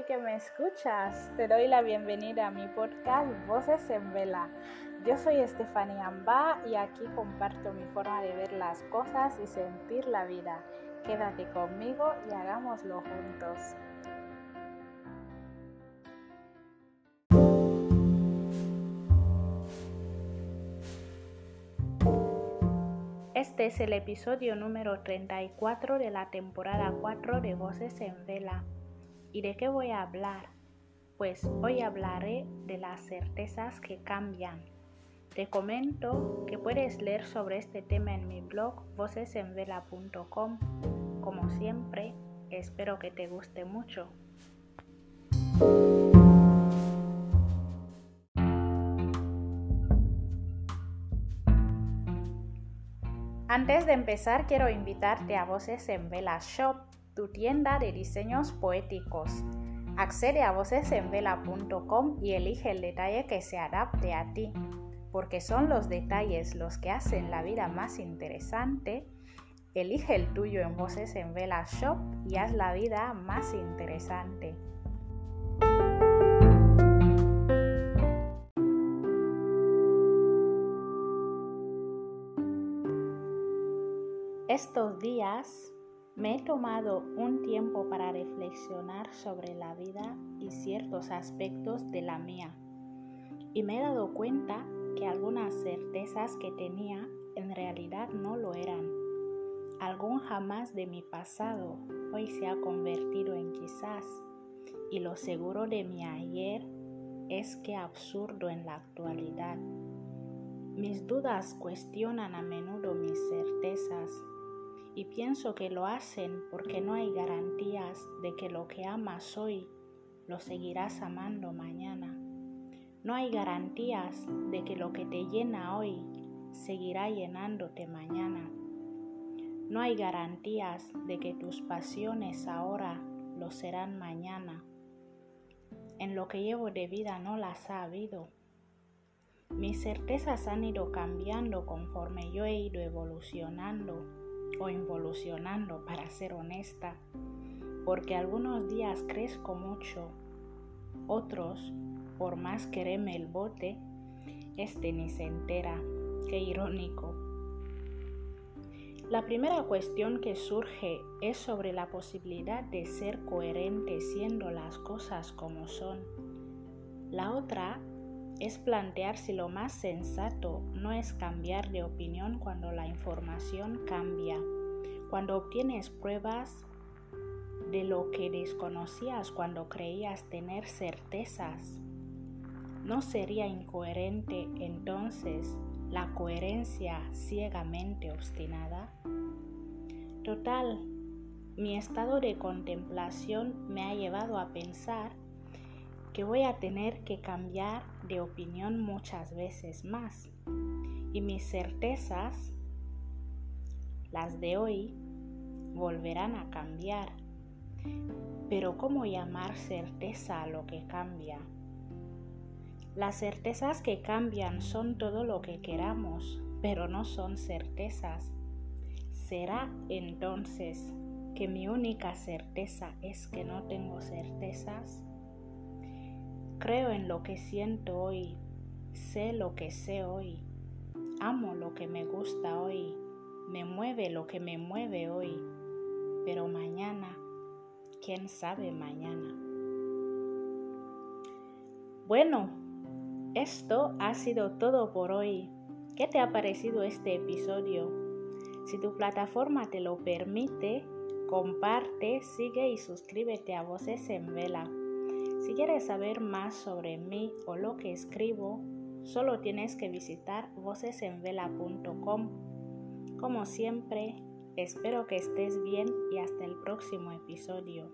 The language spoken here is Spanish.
que me escuchas. Te doy la bienvenida a mi podcast Voces en Vela. Yo soy Estefanía Amba y aquí comparto mi forma de ver las cosas y sentir la vida. Quédate conmigo y hagámoslo juntos. Este es el episodio número 34 de la temporada 4 de Voces en Vela. ¿Y de qué voy a hablar? Pues hoy hablaré de las certezas que cambian. Te comento que puedes leer sobre este tema en mi blog vocesenvela.com. Como siempre, espero que te guste mucho. Antes de empezar, quiero invitarte a Voces en Vela Shop, tu tienda de diseños poéticos. Accede a vocesenvela.com y elige el detalle que se adapte a ti, porque son los detalles los que hacen la vida más interesante. Elige el tuyo en Voces en Vela Shop y haz la vida más interesante. Estos días me he tomado un tiempo para reflexionar sobre la vida y ciertos aspectos de la mía y me he dado cuenta que algunas certezas que tenía en realidad no lo eran. Algún jamás de mi pasado hoy se ha convertido en quizás y lo seguro de mi ayer es que absurdo en la actualidad. Mis dudas cuestionan a menudo mis certezas y pienso que lo hacen porque no hay garantías de que lo que amas hoy lo seguirás amando mañana. No hay garantías de que lo que te llena hoy seguirá llenándote mañana. No hay garantías de que tus pasiones ahora lo serán mañana. En lo que llevo de vida no las ha habido. Mis certezas han ido cambiando conforme yo he ido evolucionando o involucionando, para ser honesta, porque algunos días crezco mucho, otros, por más quererme el bote, este ni se entera. Qué irónico. La primera cuestión que surge es sobre la posibilidad de ser coherente siendo las cosas como son. La otra es plantear si lo más sensato no es cambiar de opinión cuando la información cambia, cuando obtienes pruebas de lo que desconocías cuando creías tener certezas. ¿No sería incoherente entonces la coherencia ciegamente obstinada? Total, mi estado de contemplación me ha llevado a pensar que voy a tener que cambiar de opinión muchas veces más. Y mis certezas, las de hoy, volverán a cambiar. Pero ¿cómo llamar certeza a lo que cambia? Las certezas que cambian son todo lo que queramos, pero no son certezas. ¿Será entonces que mi única certeza es que no tengo certezas? Creo en lo que siento hoy, sé lo que sé hoy, amo lo que me gusta hoy, me mueve lo que me mueve hoy, pero mañana, ¿quién sabe mañana? Bueno, esto ha sido todo por hoy. ¿Qué te ha parecido este episodio? Si tu plataforma te lo permite, comparte, sigue y suscríbete a Voces en Vela. Si quieres saber más sobre mí o lo que escribo, solo tienes que visitar vocesenvela.com. Como siempre, espero que estés bien y hasta el próximo episodio.